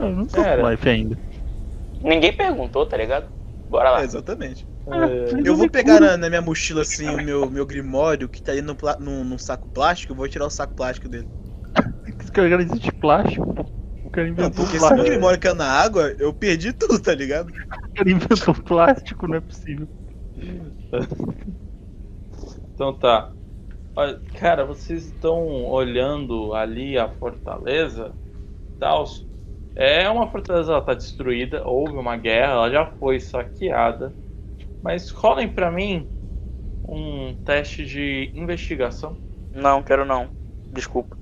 Eu não tô com life ainda. Ninguém perguntou, tá ligado? Bora lá. É, exatamente. É, Eu vou pegar na, na minha mochila assim o meu, meu grimório que tá aí no, num, num saco plástico, eu vou tirar o saco plástico dele. Esse cara existe plástico, pô. O cara Não, inventou porque se meu plástico. grimório cair na água, eu perdi tudo, tá ligado? O cara inventou plástico, não é possível. Então tá. Olha, cara, vocês estão olhando ali a fortaleza. Tal. É uma fortaleza, ela tá destruída. Houve uma guerra, ela já foi saqueada. Mas rolem pra mim um teste de investigação. Não, quero não. Desculpa.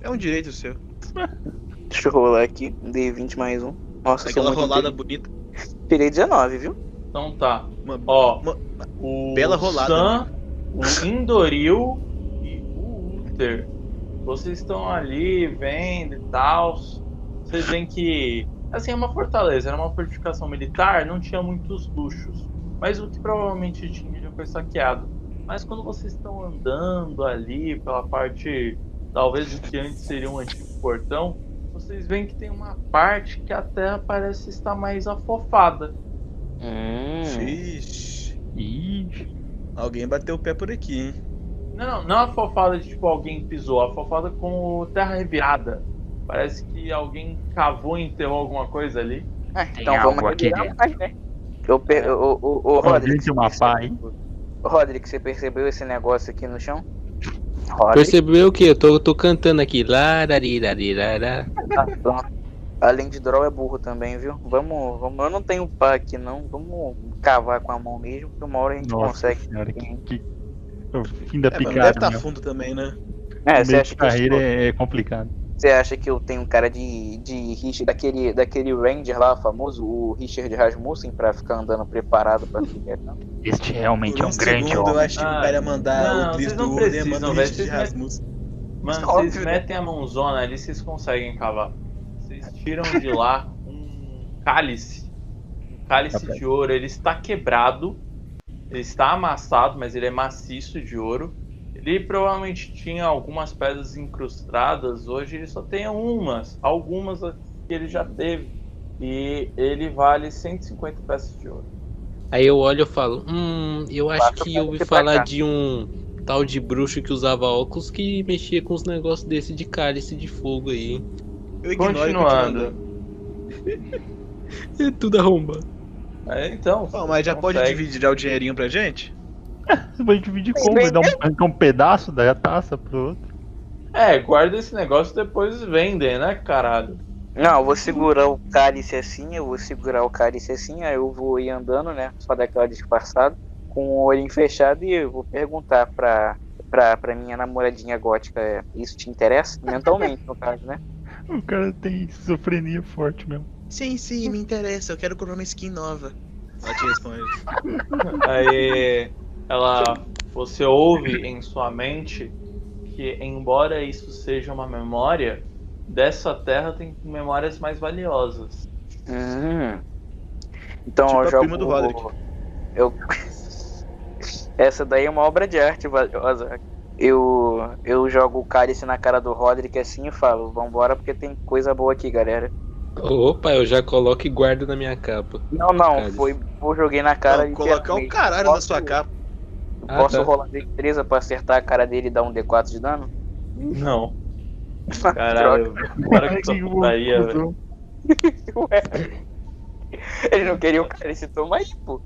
É um direito seu. Deixa eu rolar aqui. D20 mais um. Nossa, Aquela muito rolada inteligente. bonita. Tirei 19, viu? Então tá. Uma, Ó, uma- o Bela rolada, Sam, o Indoril e o Uther. Vocês estão ali vendo e tal. Vocês veem que. Assim, é uma fortaleza, era uma fortificação militar, não tinha muitos luxos. Mas o que provavelmente tinha já foi saqueado. Mas quando vocês estão andando ali pela parte, talvez o que antes seria um antigo portão, vocês veem que tem uma parte que a terra parece estar mais afofada. Hum. Vixe. Ih, Alguém bateu o pé por aqui, hein? Não, não, não afofada de tipo alguém pisou, afofada como terra revirada. Parece que alguém cavou e enterrou alguma coisa ali. Ah, Tem então vamos aqui mais, né? Eu per... o, o, o, Ó, Rodrigo, uma pá, hein? Rodrigo, você percebeu esse negócio aqui no chão? Rodrigo? Percebeu o que? Eu tô, tô cantando aqui. Ah, pronto. Além de draw é burro também, viu? Vamos, vamos. Eu não tenho pá aqui não. Vamos cavar com a mão mesmo, que uma hora a gente Nossa consegue. senhora, que, que... O fim da É, não deve picada, estar meu. fundo também, né? É, você meio acha de carreira é, é complicado. Você acha que eu tenho cara de, de Richard, daquele, daquele Ranger lá famoso, o Richard Rasmussen, pra ficar andando preparado pra ficar. Este realmente Por é um um grande segundo eu homem. achei que Ah, o cara ia mandar não, o Tris vocês do precisam, manda o Richard vocês Rasmussen. Mano, Óbvio, vocês né? metem a mãozona ali, vocês conseguem cavar. Vocês tiram de lá um cálice. Um cálice Ok. de ouro. Ele está quebrado. Ele está amassado, mas ele é maciço de ouro. Ele provavelmente tinha algumas pedras incrustadas. Hoje ele só tem umas. Algumas que ele já teve. E ele vale 150 peças de ouro. Aí eu olho e falo, hum, eu acho Quatro que eu ouvi falar de um tal de bruxo que usava óculos que mexia com os negócios desse de cálice de fogo aí. Eu ignoro Continuando. É tudo arrombado. É, então. Bom, mas já pode consegue. dividir já o dinheirinho pra gente? Você vai dividir como? Vai dar um, um pedaço da taça pro outro? É, guarda esse negócio e depois vendem, né, caralho? Não, eu vou segurar o cálice assim, eu vou segurar o cálice assim, aí eu vou ir andando, né? Só daquela disfarçada, com o olhinho fechado e eu vou perguntar pra, pra, pra minha namoradinha gótica, é, isso te interessa? Mentalmente, no caso, né? O cara tem esquizofrenia forte mesmo. Sim, sim, me interessa. Eu quero comprar uma skin nova. Ela te responde. Aí ela. Você ouve em sua mente que, embora isso seja uma memória, dessa terra tem memórias mais valiosas. Hum. Então Tipo eu jogo. prima do Roderick. Eu... Essa daí é uma obra de arte valiosa. Eu, eu jogo o cálice na cara do Roderick assim e falo, vambora porque tem coisa boa aqui, galera. Opa, eu já coloco e guardo na minha capa. Não, não, foi. Eu joguei na cara Não, e colocar o caralho na sua capa. Ah, Posso tá. rolar destreza pra acertar a cara dele e dar um D4 de dano? Não. Caralho, para que Que essa putaria, velho. Ué. Ele não queria o cálice tomar aí, pô.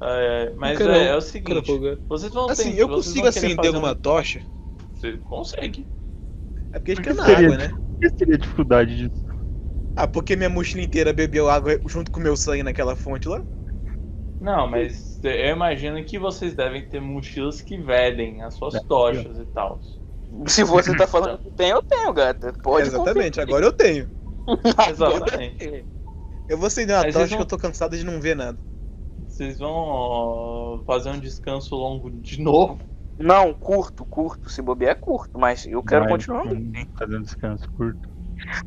Ai, ai, Mas Cara, é, é o Cara, seguinte, folgado. vocês vão Assim, ter- eu vocês consigo acender fazer alguma um- tocha. Você consegue. É porque a gente que na água, né? Por que seria dificuldade disso? Ah, porque minha mochila inteira bebeu água junto com o meu sangue naquela fonte lá? Não, mas eu imagino que vocês devem ter mochilas que vedem as suas tochas e tal. Se você tá falando que tem, eu tenho, gata. Pode Exatamente, agora eu tenho. Exatamente. Eu vou acender uma Mas tocha vocês que eu tô cansado de não ver nada. Vocês vão ó, fazer um descanso longo de novo? Não, curto, curto. Se bobear é curto, mas eu quero Vai, continuar. hum, Fazendo descanso curto.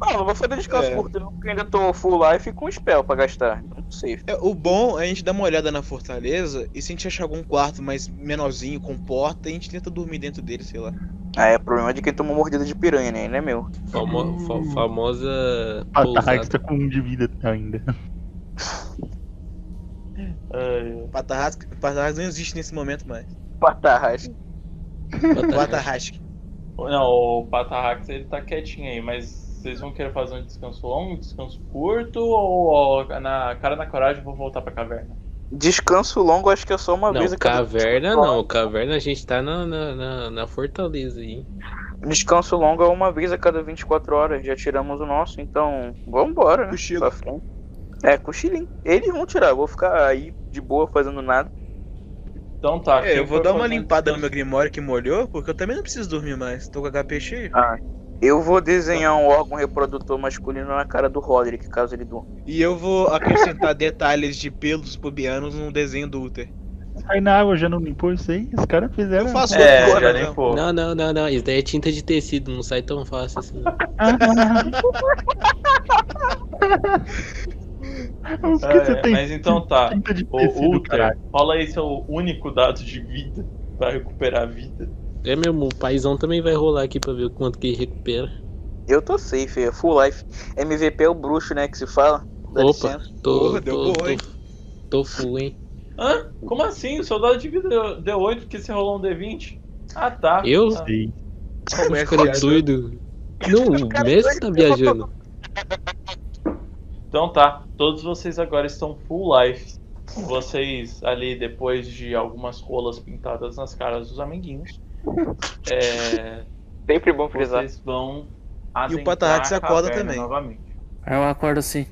Não, não vou fazer descanso É. curto, porque ainda tô full life com spell pra gastar. Sei. É, o bom é a gente dar uma olhada na fortaleza e se a gente achar algum quarto mais menorzinho, com porta, a gente tenta dormir dentro dele, sei lá. Ah, é problema de quem tomou mordida de piranha, né? Não é meu. Famo- fa- famosa Patarrax pousada. tá com um de vida ainda. Ai, Patarrasque Patarrasque não existe nesse momento mais. Patarrax. Patarrasque. Não, o Patarrax ele tá quietinho aí, mas vocês vão querer fazer um descanso longo, um descanso curto ou ó, na cara na coragem eu vou voltar pra caverna? Descanso longo, acho que é só uma Não, vez a cada caverna não. Caverna a gente tá na, na, na, na fortaleza aí. Descanso longo é uma vez a cada 24 horas. Já tiramos o nosso, então vambora, né? Cochilo. Pra frente. É, cochilinho. Eles vão tirar, eu vou ficar aí de boa fazendo nada. Então tá. É, eu vou dar uma um limpada no meu grimório que molhou, porque eu também não preciso dormir mais. Tô com HP cheio. Eu vou desenhar um órgão reprodutor masculino na cara do Roderick, caso ele durma. E eu vou acrescentar detalhes de pelos pubianos no desenho do útero. Aí na água já não limpou isso aí? Os caras fizeram. Eu faço É, outro já agora, limpou. Não, não, não, não. Isso daí é tinta de tecido, não sai tão fácil assim. O que É, você tem? mas então tá. Tinta de O tecido, Ultra, caralho. rola aí seu único dado de vida pra recuperar a vida. É mesmo, o paizão também vai rolar aqui pra ver o quanto que ele recupera. Eu tô safe, é full life. MVP é o bruxo, né, que se fala. Dá Opa, licença. tô, Porra, deu tô, boa, hein? tô, tô full, hein? Hã? Como assim? O seu dado de vida deu, deu 8 porque você rolou um D20? Ah tá. Eu? Ah, Sei. Como é caras doido. Não, o mestre tá viajando. Então tá, todos vocês agora estão full life. Vocês ali, depois de algumas rolas pintadas nas caras dos amiguinhos, é, Sempre bom frisar. vocês vão E o Patarrax a acorda também. Novamente. Aí eu acordo assim.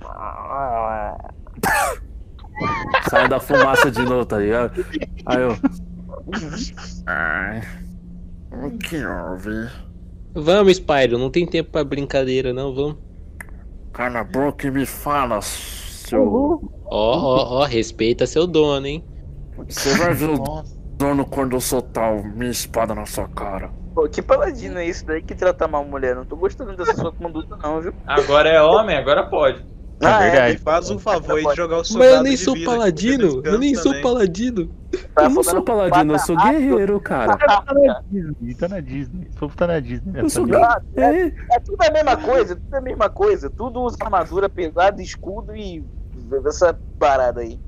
Sai da fumaça de novo, tá ligado? Aí eu. Ai. O que houve? Vamos, Spyro, não tem tempo pra brincadeira, não, vamos. Cala a boca e me fala, seu. Ó, ó, ó, respeita seu dono, hein? Você vai ver o. dono quando eu soltar o- minha espada na sua cara. Pô, que paladino é isso daí que trata mal mulher? Não tô gostando dessa sua conduta, não, viu? Agora é homem, agora pode. É Ah, verdade. Faz um favor aí de jogar o seu Mas eu nem sou que paladino, eu nem sou também. paladino. Tá eu não sou paladino, eu sou guerreiro, cara. Tá na Disney, tá na Disney. Esse povo tá na Disney? Eu sou guerreiro. É, É tudo a mesma coisa, tudo a mesma coisa. Tudo usa armadura pesada, escudo e essa parada aí.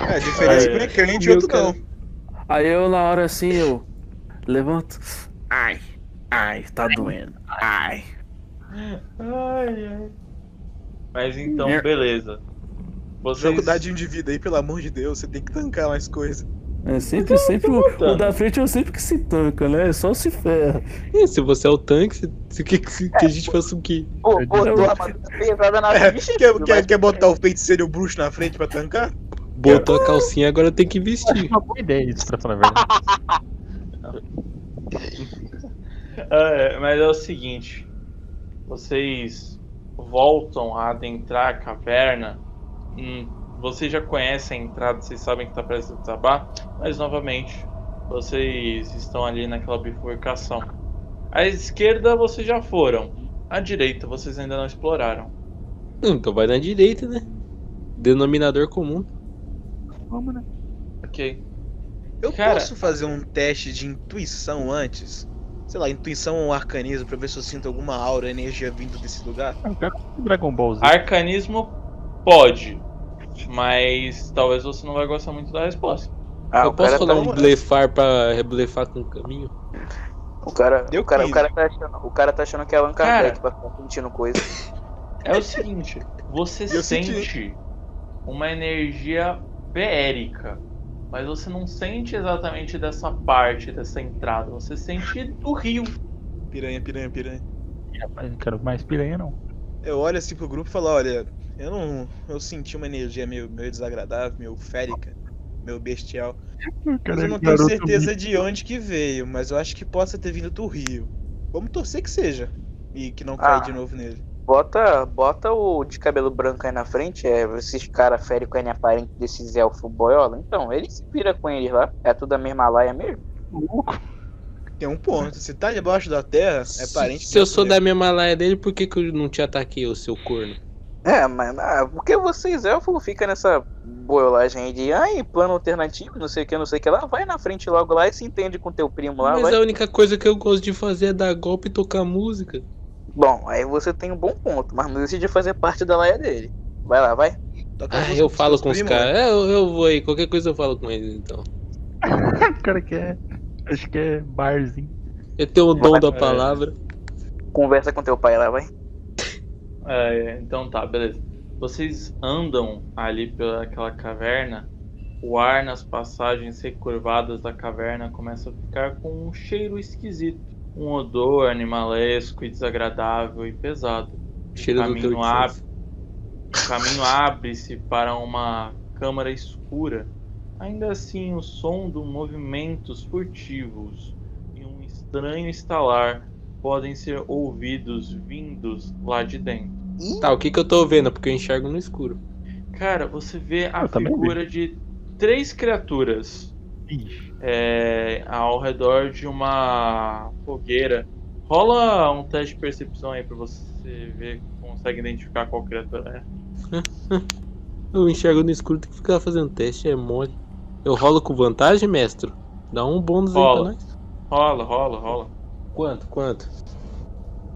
É, a diferença é que um é crente e outro não. Aí eu na hora assim eu levanto. Ai, ai, tá doendo. Ai. Ai, ai. Mas então, beleza. Vocês... Jogo dadinho de vida aí, pelo amor de Deus, você tem que tancar mais coisa. É sempre, sempre o, o da frente é o sempre que se tanca, né? Só se ferra. E se você é o tanque, se, se, que, que, que a gente faça o quê? Pô, armadura pesada na É, ficha. quer, quer botar o feiticeiro e o bruxo na frente pra tancar? Botou a calcinha, agora tem que vestir. uma boa ideia isso, pra falar a verdade. É, mas é o seguinte, vocês voltam a adentrar a caverna. hum, vocês já conhecem a entrada, vocês sabem que tá prestes a desabar, mas novamente vocês estão ali naquela bifurcação. À esquerda vocês já foram, à direita vocês ainda não exploraram. Então vai na direita, né? Denominador comum. Vamos, né? Ok. Eu Cara- posso fazer um teste de intuição antes? Sei lá, intuição ou arcanismo pra ver se eu sinto alguma aura, energia vindo desse lugar? Eu quero Dragon Ball Z. Arcanismo pode, mas talvez você não vai gostar muito da resposta. Ah, eu posso falar tá- um blefar pra blefar com o caminho? O cara, Deu o cara, o 15. cara tá achando, o cara tá achando que é Allan Kardec pra ficar sentindo coisa. É o seguinte, você Eu senti. sente uma energia feérica, mas você não sente exatamente dessa parte, dessa entrada. Você sente do rio. Piranha, piranha, piranha. Rapaz, não quero mais piranha, não. Eu olho assim pro grupo e falo, olha, eu não. Eu senti uma energia meio, meio desagradável, meio férica, meio bestial. Mas eu não tenho certeza de onde que veio, mas eu acho que possa ter vindo do rio. Vamos torcer que seja. E que não caia Ah. de novo nele. Bota, bota o de cabelo branco aí na frente, é esses cara férico aí aparente desses elfo boiola. Então, ele se vira com eles lá. É tudo a mesma laia mesmo. Tem um ponto. Se tá debaixo da terra, é parente Se eu desse sou mesmo. da mesma laia dele, por que, que eu não te ataquei, ô seu corno? É, mas ah, porque vocês elfos ficam nessa boiolagem aí de ai, plano alternativo, não sei o que, não sei o que lá, vai na frente logo lá e se entende com teu primo lá, Mas vai. a única coisa que eu gosto de fazer é dar golpe e tocar música. Bom, aí você tem um bom ponto, mas não decide fazer parte da laia dele. Vai lá, vai. Toca Ah, eu falo com os caras. né? É, eu, eu vou aí, qualquer coisa eu falo com eles então. O cara quer. Acho que é barzinho. Eu tenho o dom Vai. da palavra. Conversa com teu pai lá, vai. É, então tá, beleza. Vocês andam ali pelaquela caverna, o ar nas passagens recurvadas da caverna começa a ficar com um cheiro esquisito. Um odor animalesco e desagradável e pesado. Cheiro do caminho ab-. O caminho abre-se para uma câmara escura. Ainda assim, o som de movimentos furtivos e um estranho estalar podem ser ouvidos vindos lá de dentro. Tá, o que que eu tô vendo? Porque eu enxergo no escuro. Cara, você vê a Eu figura de três criaturas Ixi. É, ao redor de uma fogueira. Rola um teste de percepção aí pra você ver, consegue identificar qual criatura é. Eu enxergo no escuro, tem que ficar fazendo teste, é mole. Eu rolo com vantagem, mestre? Dá um bônus aí Rola. pra nós. Rola, rola, rola. Quanto? Quanto?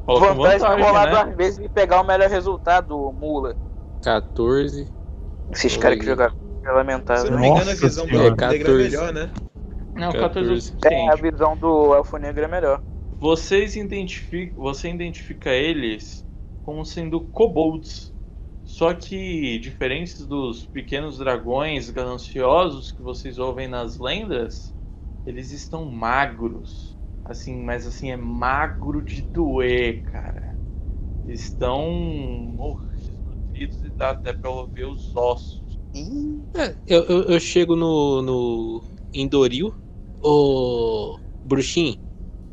Rola com Vantagem de vantagem, rolar né? duas vezes e pegar o melhor resultado, mula. 14. Esses caras que jogaram é Se lamentável. não me engano, a visão é 14. melhor, né? Não, 14 é o 14. É, a visão do elfo negro é melhor. Vocês identificam, você identifica eles como sendo kobolds. Só que diferentes dos pequenos dragões gananciosos que vocês ouvem nas lendas, eles estão magros. Assim, mas assim é magro de doer, cara. Estão mortos, nutridos e dá até pra ver os ossos. É, eu, eu, eu chego no, no Indoril. Ô. Bruxinho,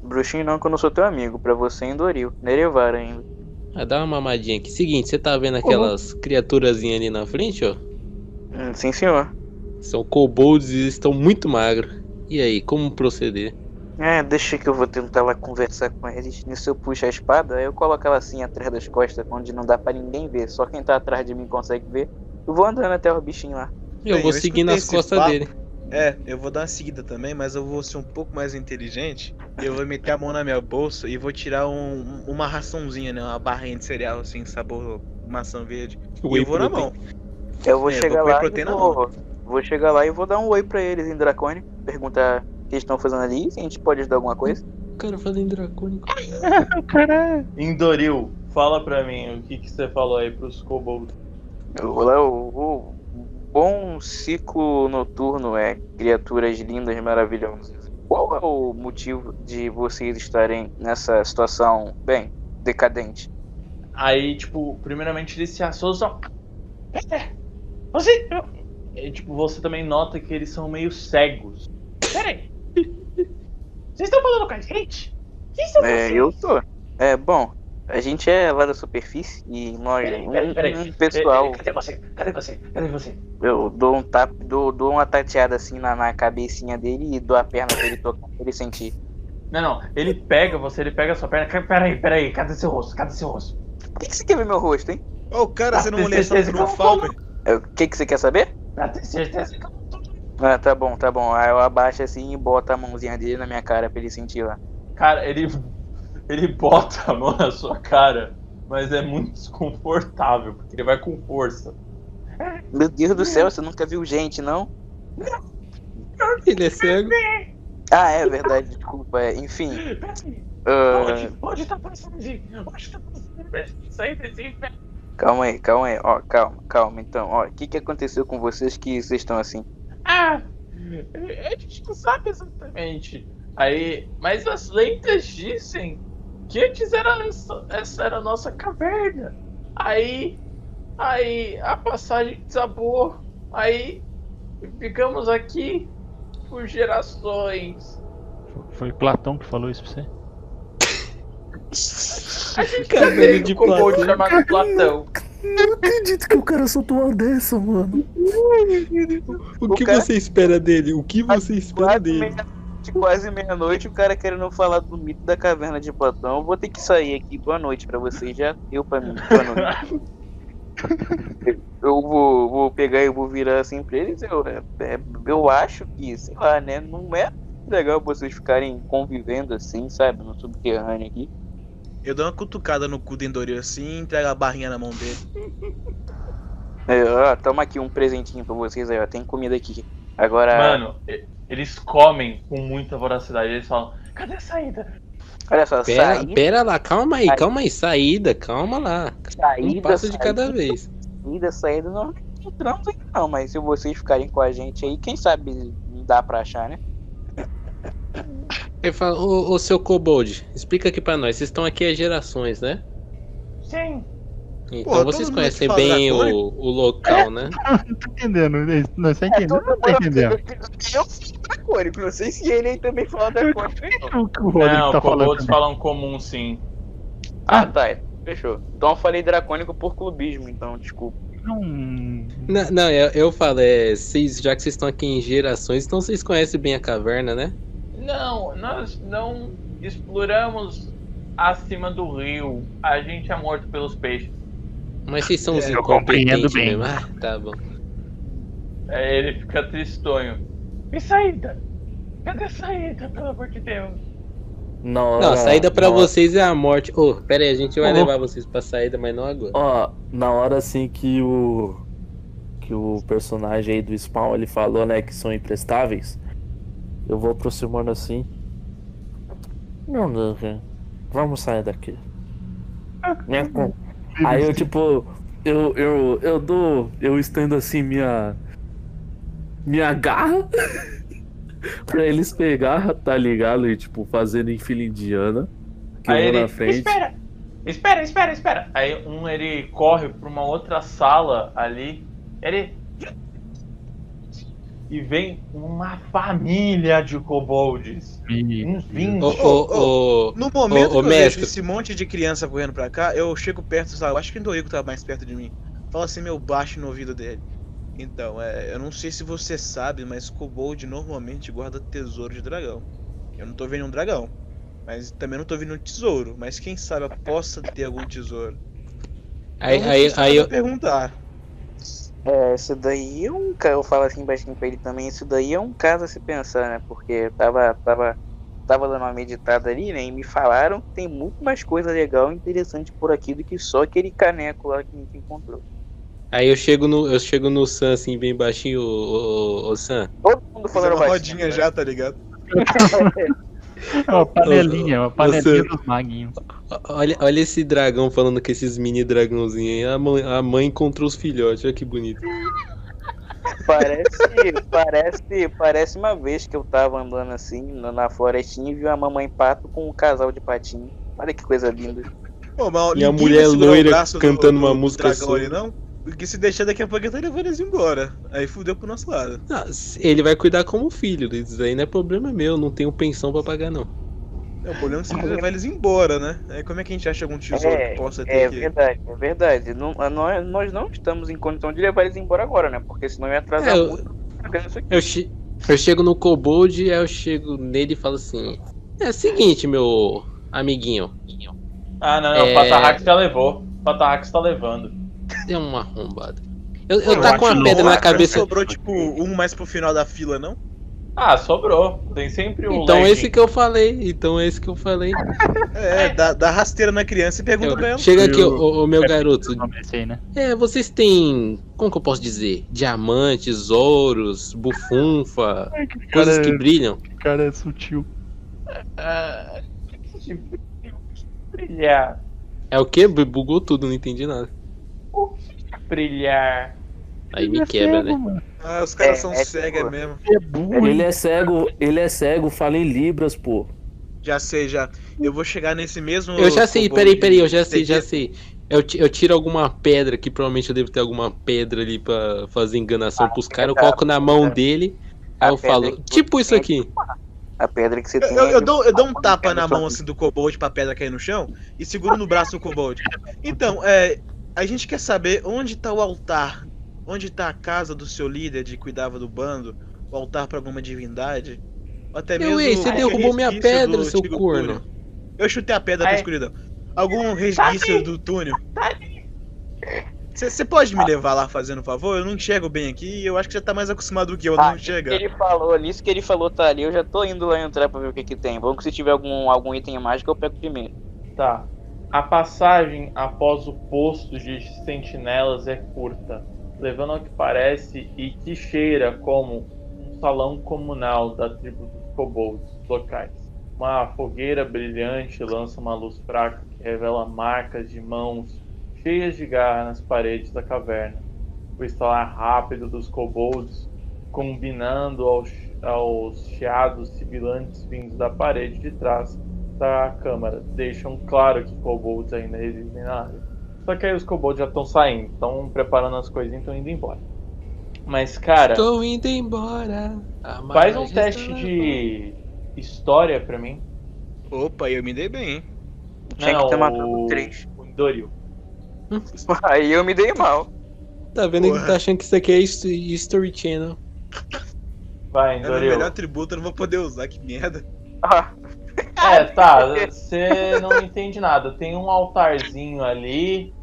Bruxinho não, que eu não sou teu amigo. Pra você, Endoril. Nerevar ainda. ah, dá uma mamadinha aqui. Seguinte, você tá vendo aquelas criaturazinhas ali na frente, ó? Hum, sim, senhor. São kobolds e estão muito magros. E aí, como proceder? É, deixa que eu vou tentar lá conversar com eles. Nisso eu puxo a espada, aí eu coloco ela assim atrás das costas, onde não dá pra ninguém ver. Só quem tá atrás de mim consegue ver. Eu vou andando até o bichinho lá. Eu Bem, vou eu nas esse costas papo. dele. É, eu vou dar uma seguida também, mas eu vou ser um pouco mais inteligente. Eu vou meter a mão na minha bolsa e vou tirar um- uma raçãozinha, né? Uma barrinha de cereal, assim, sabor maçã verde. E Whey eu vou na protein. mão. Eu vou É, chegar vou lá e vou, vou chegar lá e vou dar um oi pra eles em Dracônico. Perguntar o que eles estão fazendo ali, se a gente pode ajudar alguma coisa. O cara fala em dracônico. Cara, Indoril, fala pra mim o que, que você falou aí pros kobolds. Eu vou lá, o bom ciclo noturno é criaturas lindas e maravilhosas. Qual é o motivo de vocês estarem nessa situação, bem, decadente? Aí, tipo, primeiramente eles se assustam. É, você. E, tipo, você também nota que eles são meio cegos. Peraí. Vocês estão falando com a gente? São É, vocês? eu tô. É, bom, a gente é lá da superfície e nós, Peraí, um, peraí, peraí. um pessoal, Cadê você? Cadê você? Cadê você? eu dou um tap, dou, dou uma tateada assim na, na cabecinha dele e dou a perna pra ele tocar, pra ele sentir. Não, não. Ele pega você, ele pega a sua perna. Peraí, peraí. Cadê seu rosto? Cadê seu rosto? Por que, que você quer ver meu rosto, hein? Ô, cara, você não por um que eu Falmer? É, O que, que você quer saber? Pra ter certeza que eu não tô. Ah, tá bom, tá bom. Aí eu abaixo assim e boto a mãozinha dele na minha cara pra ele sentir lá. Cara, ele. Ele bota a mão na sua cara, mas é muito desconfortável, porque ele vai com força. Meu Deus do céu, você nunca viu gente, não? Ele é cego. Ah, é verdade, desculpa. é, Enfim. ah, Onde, onde tá passando de. Onde tá passando de sair desse inferno? calma aí, calma aí. Ó, calma, calma. Então, ó, o que, que aconteceu com vocês que vocês estão assim? Ah, a gente não sabe exatamente. Aí, mas as lendas dizem que antes era essa, essa era a nossa caverna. Aí, aí a passagem desabou. Aí ficamos aqui por gerações. foi Platão que falou isso pra você? A gente de kobold Platão. chamado Platão. Não acredito que o cara soltou uma dessa, mano. O O que cara- você espera dele? O que você espera dele? Meia- de quase meia-noite, o cara querendo falar do mito da caverna de Platão. Eu vou ter que sair aqui. Boa noite pra vocês. Já deu pra mim. Boa noite. Eu vou, vou pegar e vou virar assim pra eles. Eu, é, eu acho que, sei lá, né? Não é legal vocês ficarem convivendo assim, sabe? No subterrâneo aqui. Eu dou uma cutucada no cu do Endoril assim e entrego a barrinha na mão dele. É, ó, toma aqui um presentinho pra vocês aí, ó. Tem comida aqui. Agora. Mano, eles comem com muita voracidade. Eles falam, cadê a saída? olha só, Pera, saída, pera lá, calma aí, Aí. calma aí. Saída, calma lá. Um saída, passo de saída, cada vez. saída, saída. Não entramos ainda não, mas se vocês ficarem com a gente aí, quem sabe dá pra achar, né? Ele fala, ô, ô seu Kobold, explica aqui pra nós. Vocês estão aqui há gerações, né? Sim. Então Pô, vocês conhecem bem o, o local, né? Não tô entendendo. Não, você tá entendendo? Não tô entendendo. Eu fui dracônico, não sei se ele aí também fala dracônico. não. O que o Rodrigo tá falando? também? falam comum sim. Ah, tá. Fechou. Então eu falei dracônico por clubismo, então, desculpa. Não. Não, não, eu, eu falo, é, vocês, já que vocês estão aqui em gerações, então vocês conhecem bem a caverna, né? Não, nós não exploramos acima do rio. A gente é morto pelos peixes. Mas vocês são os É, eu compreendo incompetentes bem. mesmo. Ah, tá bom. Aí ele fica tristonho. E saída? Cadê a saída, pelo amor de Deus? Não, a saída hora- vocês é a morte. Ô, pera aí, a gente vai Ô. levar vocês pra saída, mas não agora. Ó, na hora assim que o que o personagem aí do Spawn ele falou, né, que são imprestáveis, eu vou aproximando assim. Não, não, cara. vamos sair daqui. Minha com- Aí eu tipo, eu eu eu dou, eu estendo assim minha minha garra pra eles pegar, tá ligado? E tipo fazendo em fila indiana. Que Aí eu vou ele, na frente. espera, espera, espera, espera. Aí um ele corre pra uma outra sala ali. Ele e vem uma família de kobolds, uns 20. Ô, ô, ô, No momento que eu vejo esse monte de criança correndo pra cá, eu chego perto, sabe? Eu acho que o Endorico tá mais perto de mim. Fala assim, meu baixo no ouvido dele. Então, é, eu não sei se você sabe, mas Kobold normalmente guarda tesouro de dragão. Eu não tô vendo um dragão. Mas também não tô vendo um tesouro. Mas quem sabe eu possa ter algum tesouro. aí, Eu não aí, aí, eu- perguntar. É, isso daí é um caso, eu falo assim baixinho pra ele também, isso daí é um caso a se pensar, né? Porque eu tava, tava, tava dando uma meditada ali, né? E me falaram que tem muito mais coisa legal e interessante por aqui do que só aquele caneco lá que a gente encontrou. aí eu chego no, eu chego no Sam assim, bem baixinho, ô, ô, ô, Sam. Todo mundo falando baixinho. rodinha né? já, tá ligado? É uma panelinha, uma panelinha Você- dos maguinhos. Olha, olha esse dragão falando com esses mini dragãozinhos aí. A mãe, a mãe encontrou os filhotes, olha que bonito. Parece, parece, parece uma vez que eu tava andando assim na, florestinha e vi uma mamãe pato com um casal de patinho. Olha que coisa linda. Pô, mas E a mulher loira braço do- cantando do- uma música ali, não? Porque se deixar daqui a pouco ele tá levando eles embora. Aí fudeu pro nosso lado. Não, ele vai cuidar como filho, isso aí não é problema meu, não tenho pensão pra pagar não. É, o problema é se levar eles embora, né? Aí como é que a gente acha algum tesouro É, que possa ter É aqui? verdade, é verdade. Não, nós, nós não estamos em condição de levar eles embora agora, né? Porque senão ia atrasar É, eu- muito. Eu, che- eu chego no Kobold, aí eu chego nele e falo assim: É o seguinte, meu amiguinho, Ah, não, não, É. o Patarrax já levou. O Patarrax tá levando. Deu uma arrombada. Eu, eu eu tá com uma pedra na cabeça. Sobrou tipo um mais pro final da fila, não? Ah, sobrou. Tem sempre um Então legend. esse que eu falei, então esse que eu falei. É, dá, dá rasteira na criança e pergunta pra ela. chega aqui, ô, ô, meu É, garoto. né? É, vocês têm, como que eu posso dizer? Diamantes, ouros, bufunfa, Ai, que coisas cara, que brilham. que cara é sutil. Ah, brilhar. É o que? Bugou tudo, não entendi nada. Brilhar. Aí Ele me é quebra, cego, né? mano. Ah, os caras É, são é cegos tipo- mesmo. Ele é burro. Ele é cego, ele é cego, fala em libras, pô. Já sei, já. Eu vou chegar nesse mesmo. Eu já sei, peraí, peraí, eu já sei, já sei. Eu, eu tiro alguma pedra, que provavelmente eu devo ter alguma pedra ali pra fazer enganação Ah, pros caras, eu verdade, coloco na mão dele, A aí eu falo, tipo isso tem aqui. A pedra que você Eu, tem. eu- é eu dou, eu dou um tapa é na mão assim do kobold pra pedra cair no chão e seguro no braço do kobold. Então, é, a gente quer saber onde tá o altar, onde tá a casa do seu líder de cuidava do bando, o altar pra alguma divindade. Ou até Meu mesmo ei, você derrubou minha pedra, seu corno. túnel. Eu chutei a pedra pra escuridão. Algum resquício do túnel. Você pode me levar lá fazendo um favor? Eu não enxergo bem aqui e eu acho que você tá mais acostumado do que eu Ah, não que enxergar. ele falou, nisso que ele falou tá ali, eu já tô indo lá entrar pra ver o que que tem. Vamos que se tiver algum, algum item mágico eu pego primeiro. Tá. A passagem após o posto de sentinelas é curta, levando ao que parece e que cheira como um salão comunal da tribo dos kobolds locais. Uma fogueira brilhante lança uma luz fraca que revela marcas de mãos cheias de garra nas paredes da caverna. O estalar rápido dos kobolds, combinando aos, aos chiados sibilantes vindos da parede de trás da câmara, deixam claro que kobolds ainda residem na área. Só que aí os kobolds já estão saindo, estão preparando as coisinhas e estão indo embora. Mas, cara, Estou indo embora. faz um margem teste de história pra mim. Opa, eu me dei bem, hein? Tinha Não, que ter matado o... três. o Doril. Aí eu me dei mal. Tá vendo que Porra. tá achando que isso aqui é Hist- History Channel. Vai, É o meu Doril. melhor tributo, eu não vou poder usar, que merda. Ah, É, tá, você não entende nada. Tem um altarzinho ali,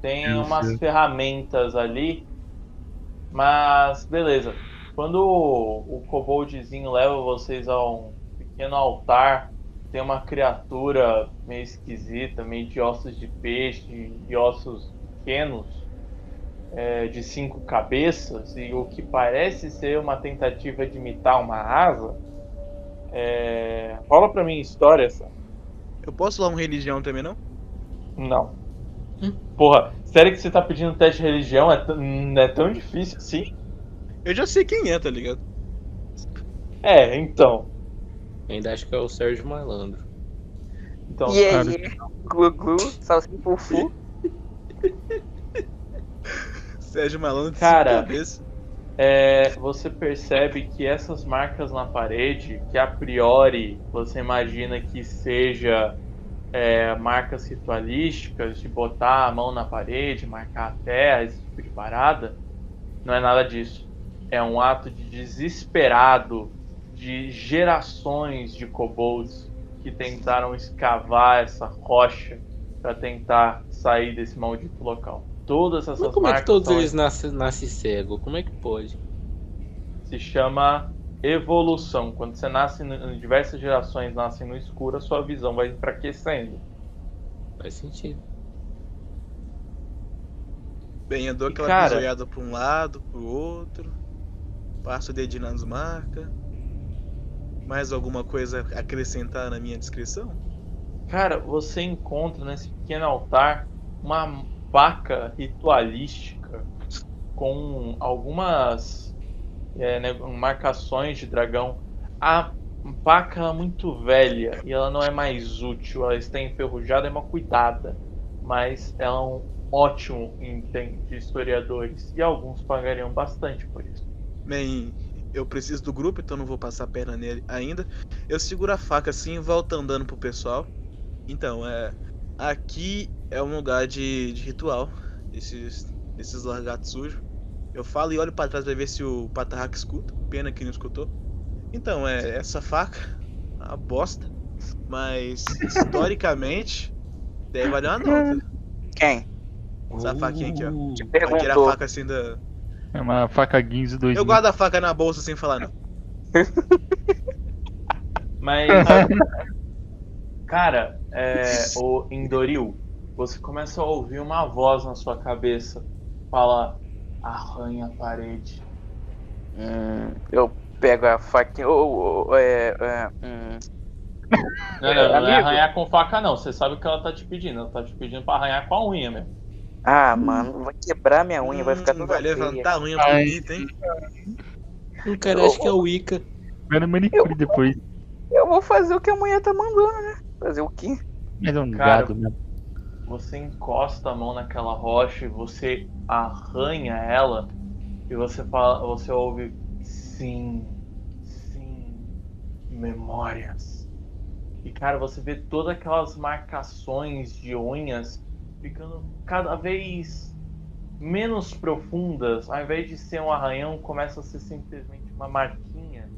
tem Meu umas ferramentas ali, mas beleza. Quando o, o koboldzinho leva vocês a um pequeno altar, tem uma criatura meio esquisita, meio de ossos de peixe, de ossos pequenos, é, de cinco cabeças, e o que parece ser uma tentativa de imitar uma asa. É... Rola pra mim história essa. Eu posso lá um religião também, não? Não. Hum? Porra, sério que você tá pedindo teste de religião? É, não é tão difícil assim? Eu já sei quem é, tá ligado? É, então. Ainda acho que é o Sérgio Malandro. Então, e cara. aí, glu glu, salsinha fufu. Sérgio Malandro de Cara. cinco cabeças. É, você percebe que essas marcas na parede, que a priori você imagina que seja é, marcas ritualísticas, de botar a mão na parede, marcar a terra, esse tipo de parada, não é nada disso. É um ato de desesperado de gerações de kobolds que tentaram escavar essa rocha para tentar sair desse maldito local. Todas essas Mas como é que todos eles nascem nascem cego? Como é que pode? se chama evolução. Quando você nasce em diversas gerações nascem no escuro, a sua visão vai enfraquecendo. Faz sentido. Bem, eu dou aquela cara- bisoiada pra um lado, pro outro. Passo o dedinho nas marcas. Mais alguma coisa a acrescentar na minha descrição? Cara, você encontra nesse pequeno altar uma vaca ritualística com algumas é, né, marcações de dragão. A vaca é muito velha e ela não é mais útil, ela está enferrujada e mal cuidada, mas ela é um ótimo item de historiadores e alguns pagariam bastante por isso. Bem, eu preciso do grupo, então não vou passar a perna nele ainda. Eu seguro a faca assim e volto andando pro pessoal. Então, é. Aqui é um lugar de, de ritual. Esses, esses largatos sujos. Eu falo e olho pra trás pra ver se o Patarraque escuta. Pena que não escutou. Então, é essa faca. Uma bosta. Mas, historicamente, deve valer uma nota. Quem? Essa faquinha aqui, ó. Uh, Vai tirar a faca assim da. É uma faca Guinness 2000. Eu guardo a faca na bolsa sem falar, não. Mas. Cara, é, o Indoril, você começa a ouvir uma voz na sua cabeça. Fala, arranha a parede. Hum, eu pego a faquinha. Ô, ô, é, é, hum. Não, não, não é arranhar com faca, não. Você sabe o que ela tá te pedindo. Ela tá te pedindo pra arranhar com a unha mesmo. Ah, mano, vai quebrar minha unha, vai ficar Hum, toda Vai feia. levantar a unha Ai. bonita, hein? Um cara acha que é o Wicca. Vai no manicure depois. Eu vou fazer o que a mulher tá mandando, né? Fazer o quê? Mas é um Cara, gado mesmo. Você encosta a mão naquela rocha e você arranha ela e você fala, você ouve sim, sim, memórias. E cara, você vê todas aquelas marcações de unhas ficando cada vez menos profundas, ao invés de ser um arranhão, começa a ser simplesmente uma marquinha.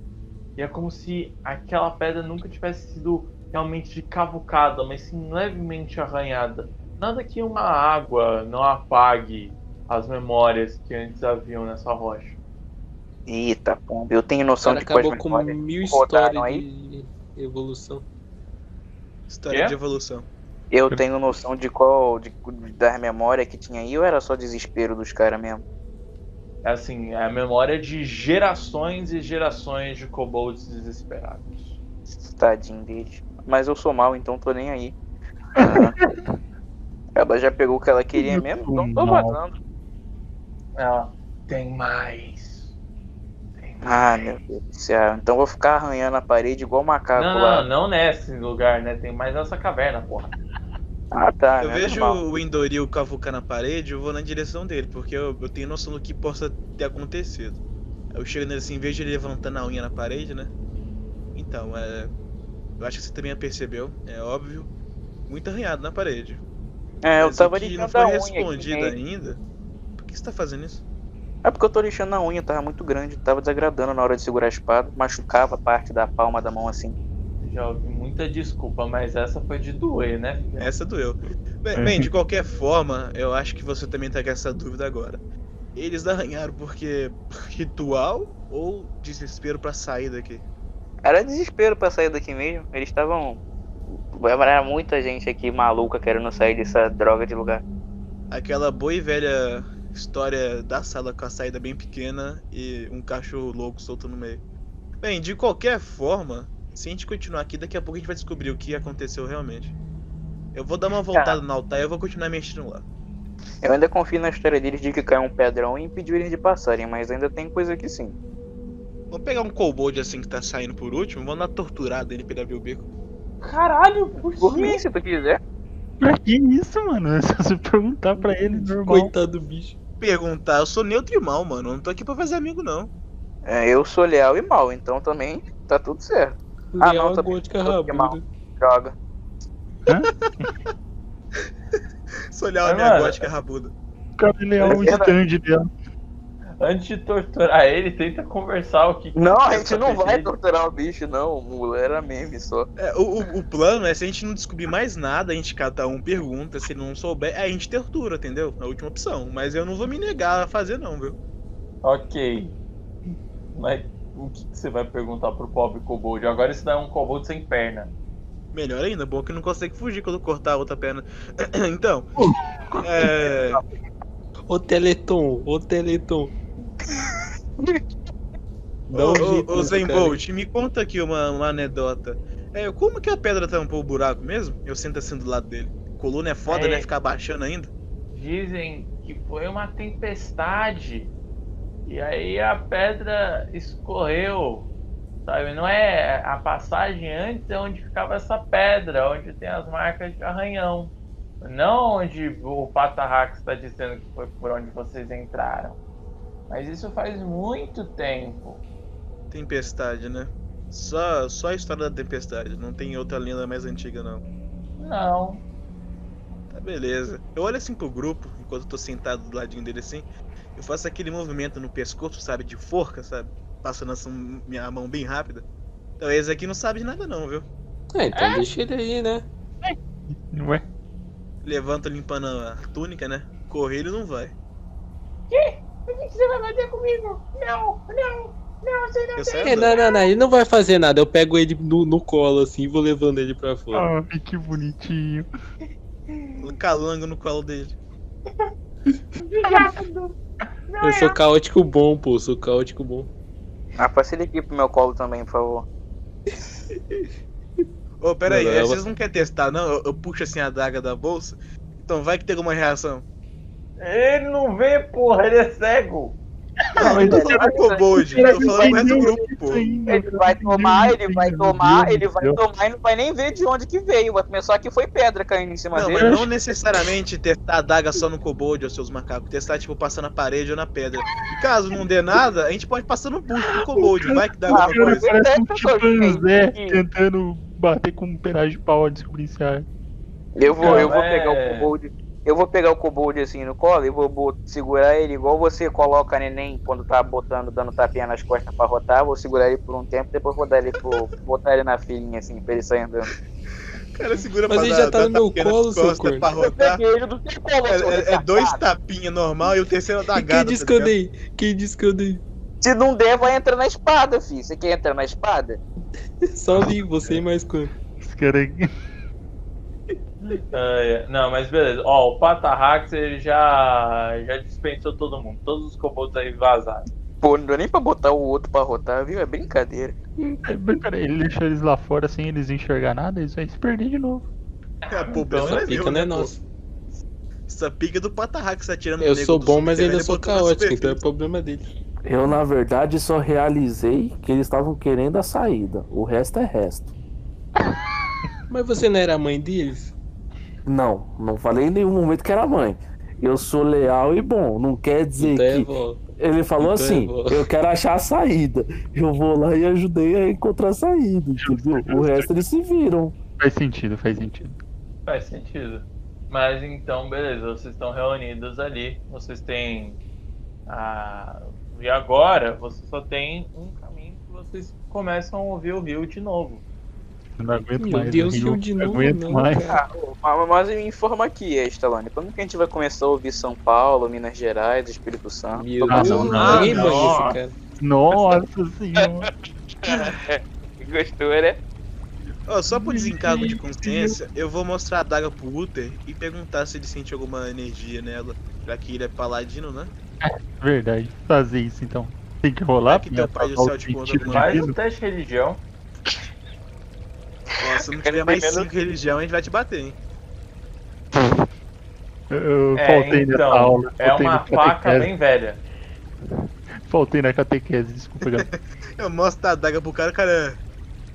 E é como se aquela pedra nunca tivesse sido realmente cavucada, mas sim levemente arranhada. Nada que uma água não apague as memórias que antes haviam nessa rocha. Eita, pomba. Eu tenho noção cara de quais acabou com mil histórias aí. de evolução. História Quê? de evolução. Eu tenho noção de qual de, das memórias que tinha aí ou era só desespero dos caras mesmo? É assim, é a memória de gerações e gerações de kobolds desesperados. Tadinho deles. Mas eu sou mal, então tô nem aí. Ah, ela já pegou o que ela queria Eu mesmo, então tô mal. vazando. Ela tem mais. Tem Ah, mais. meu Deus do céu. Então vou ficar arranhando a parede igual macaco Não, lá. não, não nesse lugar, né? Tem mais nessa caverna, porra. Ah, tá. eu né, vejo o Endoril cavucar na parede, eu vou na direção dele, porque eu, eu tenho noção do que possa ter acontecido. Eu chego nele assim, vejo ele levantando a unha na parede, né? Então, é. Eu acho que você também percebeu, é óbvio. Muito arranhado na parede. É, eu Mas o tava que não lixando foi a unha. aqui respondido mesmo. ainda. Por que você tá fazendo isso? É porque eu tô lixando a unha, tava muito grande, tava desagradando na hora de segurar a espada, machucava parte da palma da mão assim. Já ouvi muita desculpa, mas essa foi de doer, né? filho? Essa doeu. Bem, bem, de qualquer forma, eu acho que você também tá com essa dúvida agora. Eles arranharam porque ritual ou desespero pra sair daqui? Era desespero pra sair daqui mesmo. Eles estavam. Era muita gente aqui maluca querendo sair dessa droga de lugar. Aquela boa e velha história da sala com a saída bem pequena e um cachorro louco solto no meio. Bem, de qualquer forma, se a gente continuar aqui, daqui a pouco a gente vai descobrir o que aconteceu realmente. Eu vou dar uma voltada no altar e eu vou continuar mexendo lá. Eu ainda confio na história deles de que caiu um pedrão e impediu eles de passarem, mas ainda tem coisa que sim. Vamos pegar um kobold assim que tá saindo por último, vamos dar uma torturada ele pra ele abrir o bico. Caralho, por Por quê? mim, se tu quiser. Pra que isso, mano? É só você perguntar pra ele normal. Coitado do bicho. Perguntar, eu sou neutro e mal, mano. Eu não tô aqui pra fazer amigo, não. É, eu sou leal e mal, então também tá tudo certo. Ah, Leal não, também gótica tô aqui mal. rabuda. Droga. Sou olhar a Mas, minha mano, gótica rabuda. Cara ele é o É verdade. stand dela. Antes de torturar ele, tenta conversar o que. que Não, a quer gente não vai torturar o bicho, não. Mula era meme só. É, o, o, o plano é se a gente não descobrir mais nada, a gente cada um pergunta, se ele não souber, a gente tortura, entendeu? É a última opção. Mas eu não vou me negar a fazer, não, viu? Ok. Mas o que, que você vai perguntar pro pobre kobold? Agora isso daí é um kobold sem perna. Melhor ainda, bom que não consegue fugir quando cortar a outra perna. então, é. Ô Teleton, ô Teleton. Dá Ô, um ô, jeito ô nesse Zen cara. Bolt, me conta aqui uma, uma anedota. É, como que a pedra tampou o buraco mesmo? Eu sento assim do lado dele. Coluna é foda, É. né? Ficar baixando ainda. Dizem que foi uma tempestade. E aí a pedra escorreu. Sabe? Não é a passagem antes é onde ficava essa pedra, onde tem as marcas de arranhão. Não onde o Patarrax está dizendo que foi por onde vocês entraram. Mas isso faz muito tempo. Tempestade, né? Só, só a história da tempestade, não tem outra lenda mais antiga, não. Não. Tá, beleza. Eu olho assim pro grupo, enquanto eu tô sentado do ladinho dele assim. Eu faço aquele movimento no pescoço, sabe? De forca, sabe? Passando assim, minha mão bem rápida. Então esse aqui não sabe de nada, não, viu? É, então deixa ele aí, né? Não é? Levanta limpando a túnica, né? Correr ele não vai. O que você vai fazer comigo? Não, não, não, você Eu saio É, não, não, não, ele não vai fazer nada. Eu pego ele no, no colo assim e vou levando ele pra fora. Ah, que bonitinho. andando, calango no colo dele. Eu sou caótico bom, pô, sou caótico bom. Ah, passa ele aqui pro meu colo também, por favor. Ô, pera aí, Não, é, ela- vocês não querem testar, não? Eu, eu puxo assim a daga da bolsa. Então vai que tem alguma reação. Ele não vê, porra, ele é cego. Não, eu tô falando do kobold, eu tô falando com o resto do grupo, pô. Ele vai tomar, ele vai tomar, ele vai tomar e não vai nem ver de onde que veio. Vai começar que foi pedra caindo em cima Não, dele. mas não necessariamente testar a daga só no kobold ou seus macacos. Testar, tipo, passar na parede ou na pedra. E caso não dê nada, a gente pode passar no bucho do kobold. Vai que dá Ah, alguma coisa. parece um tô chimpanzé tentando bater com um pedaço de pau a descobrir se é. Eu vou, eu vou Não, é- pegar o kobold. Eu vou pegar o kobold assim no colo e vou segurar ele igual você coloca neném quando tá botando, dando tapinha nas costas pra rotar. Vou segurar ele por um tempo, depois vou dar ele pro, botar ele na filhinha assim, pra ele sair andando. cara segura Mas pra ele dar- já tá no meu colo, seu corno. É, seu é- é dois retardado? tapinha normal e o terceiro é da Quem gata. disse tá que eu dei? Quem disse que eu dei? Se não der, vai entrar na espada, filho. Você quer entrar na espada? Só vi você e mais quanto. Os caras. Ah, é. Não, mas beleza. Ó, o Patarrax ele já, já dispensou todo mundo. Todos os kobolds aí vazaram. Pô, não dá nem pra botar o outro pra rotar, viu? É brincadeira. Cara, ele deixou eles lá fora sem eles enxergar nada, eles vão se perder de novo. É, pô, Então, essa Essa pica não é nossa. Essa pica do Patarrax que tá tirando Eu sou bom, mas ainda sou caótico, então é problema dele. Eu, na verdade, só realizei que eles estavam querendo a saída. O resto é resto. Mas você não era a mãe deles? Não, não falei em nenhum momento que era mãe. Eu sou leal e bom. Não quer dizer Então é que. vó. Ele falou Então é assim: vó. eu quero achar a saída. Eu vou lá e ajudei a encontrar a saída, entendeu? O resto eles se viram. Faz sentido, faz sentido. Faz sentido. Mas então, beleza, vocês estão reunidos ali. Vocês têm. A... E agora, você só tem um caminho que vocês começam a ouvir o rio de novo. Eu não aguento Meu mais. Deus, eu Rio de não novo, aguento não, mais. cara. Ah, mas mas me informa aqui, Stallone. Quando que a gente vai começar a ouvir São Paulo, Minas Gerais, Espírito Santo? Meu Ah, Deus, não, não, não. cara. Nossa senhora. Gostou, né? Ó, só por desencargo de consciência, eu vou mostrar a daga pro Uther e perguntar se ele sente alguma energia nela. Já que ele é paladino, né? Verdade. Fazer isso então. Tem que rolar que pra teu pai do céu o te conta Faz divino? o teste de religião. Ó, se não tiver mais primeiro- cinco religião, a gente vai te bater, hein? Eu, É, faltei nessa então, aula. é uma na faca bem velha. Faltei na catequese, desculpa, galera. Eu mostro a daga pro cara, o cara.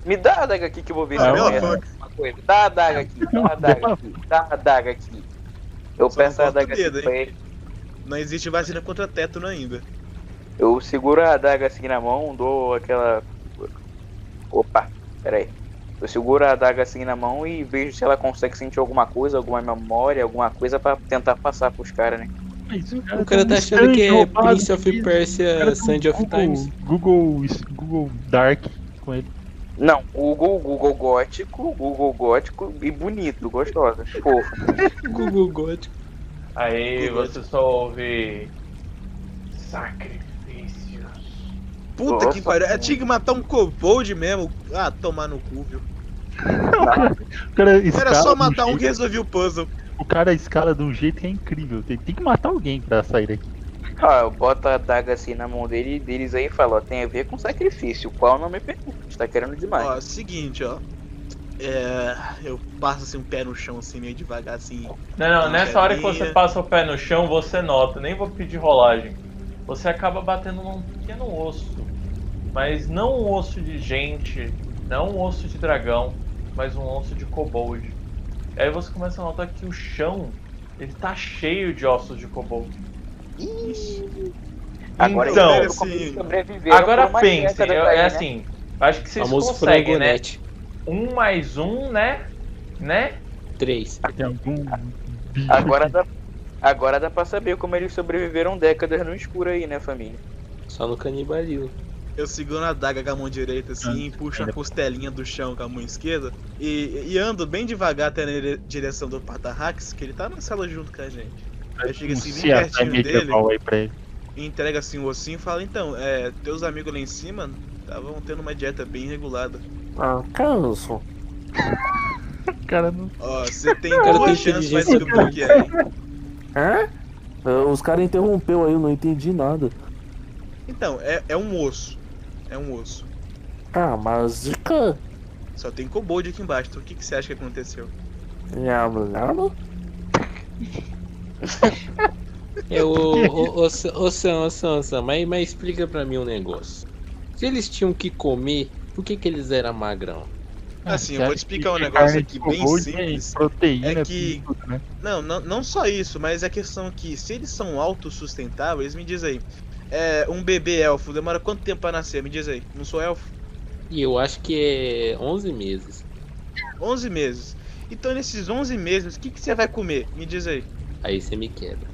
Me dá a adaga aqui que eu vou ver Ah, se fuck. uma coisa. Dá a adaga aqui, dá a adaga aqui, dá a adaga aqui. Eu Só peço a adaga dedo, aqui pra ele. Não existe vacina contra tétano ainda. Eu seguro a adaga assim na mão, dou aquela. Opa, peraí. Eu seguro a adaga assim na mão e vejo se ela consegue sentir alguma coisa, alguma memória, alguma coisa pra tentar passar pros caras, né? Mas O cara tá achando que é Prince of Persia, Sand of Times. Google, Google Dark com ele. Não, Google, Google gótico, Google gótico e bonito, gostosa, fofo. Google God. Aí Google. você só ouve. Sacrifícios. Puta Nossa, que pariu. Eu mano. tinha que matar um kobold mesmo. Ah, tomar no cu, viu? O cara escala Era só de matar um jeito- que resolvia o puzzle. O cara escala de um jeito que é incrível. Tem, tem que matar alguém pra sair daqui. Ah, eu boto a adaga assim na mão dele, deles aí e falo, ó, tem a ver com sacrifício, qual não me pergunte, tá querendo demais. Ó, seguinte, ó. É. Eu passo assim um pé no chão, assim, meio devagar, assim. Não, não, nessa hora que você passa o pé no chão, você nota, nem vou pedir rolagem. Você acaba batendo num pequeno osso. Mas não um osso de gente, não um osso de dragão, mas um osso de kobold. Aí você começa a notar que o chão, ele tá cheio de ossos de kobold. Agora então, sobreviver Agora pensem, é, né? assim, acho que vocês Famoso conseguem, né? frangonete. Um mais um, né? Né? Três. Agora dá, agora dá pra saber como eles sobreviveram décadas no escuro aí, né, família? Só no canibalismo. Eu seguro a daga com a mão direita assim, puxo a costelinha do chão com a mão esquerda e, e ando bem devagar até na dire- direção do Patarrax, que ele tá na sala junto com a gente. Aí chega assim, bem pertinho dele aí pra ele. e entrega assim o ossinho e fala: Então, é, teus amigos lá em cima estavam tendo uma dieta bem regulada. Ah, canso. O cara não. Ó, você tem duas chances pra inteligência descobrir o que é, hein? Hã? Ah, Os caras interrompeu aí, eu não entendi nada. Então, é, é um osso. É um osso. Ah, mas de cá. Só tem kobold aqui embaixo. Então o que, que você acha que aconteceu? Nham, nham. É o. O, o, Sam, o Sam, mas, mas explica pra mim um negócio. Se eles tinham que comer, por que, que eles eram magrão? Assim, eu Você vou acha te explicar um que negócio aqui bem simples. Proteína, É que- né? Não, não, não só isso, mas a questão que se eles são autossustentáveis, me diz aí. É, um bebê elfo demora quanto tempo pra nascer? Me diz aí. Não sou elfo? E eu acho que é 11 meses. 11 meses. Então nesses 11 meses, o que, que você vai comer? Me diz aí. Aí você me quebra.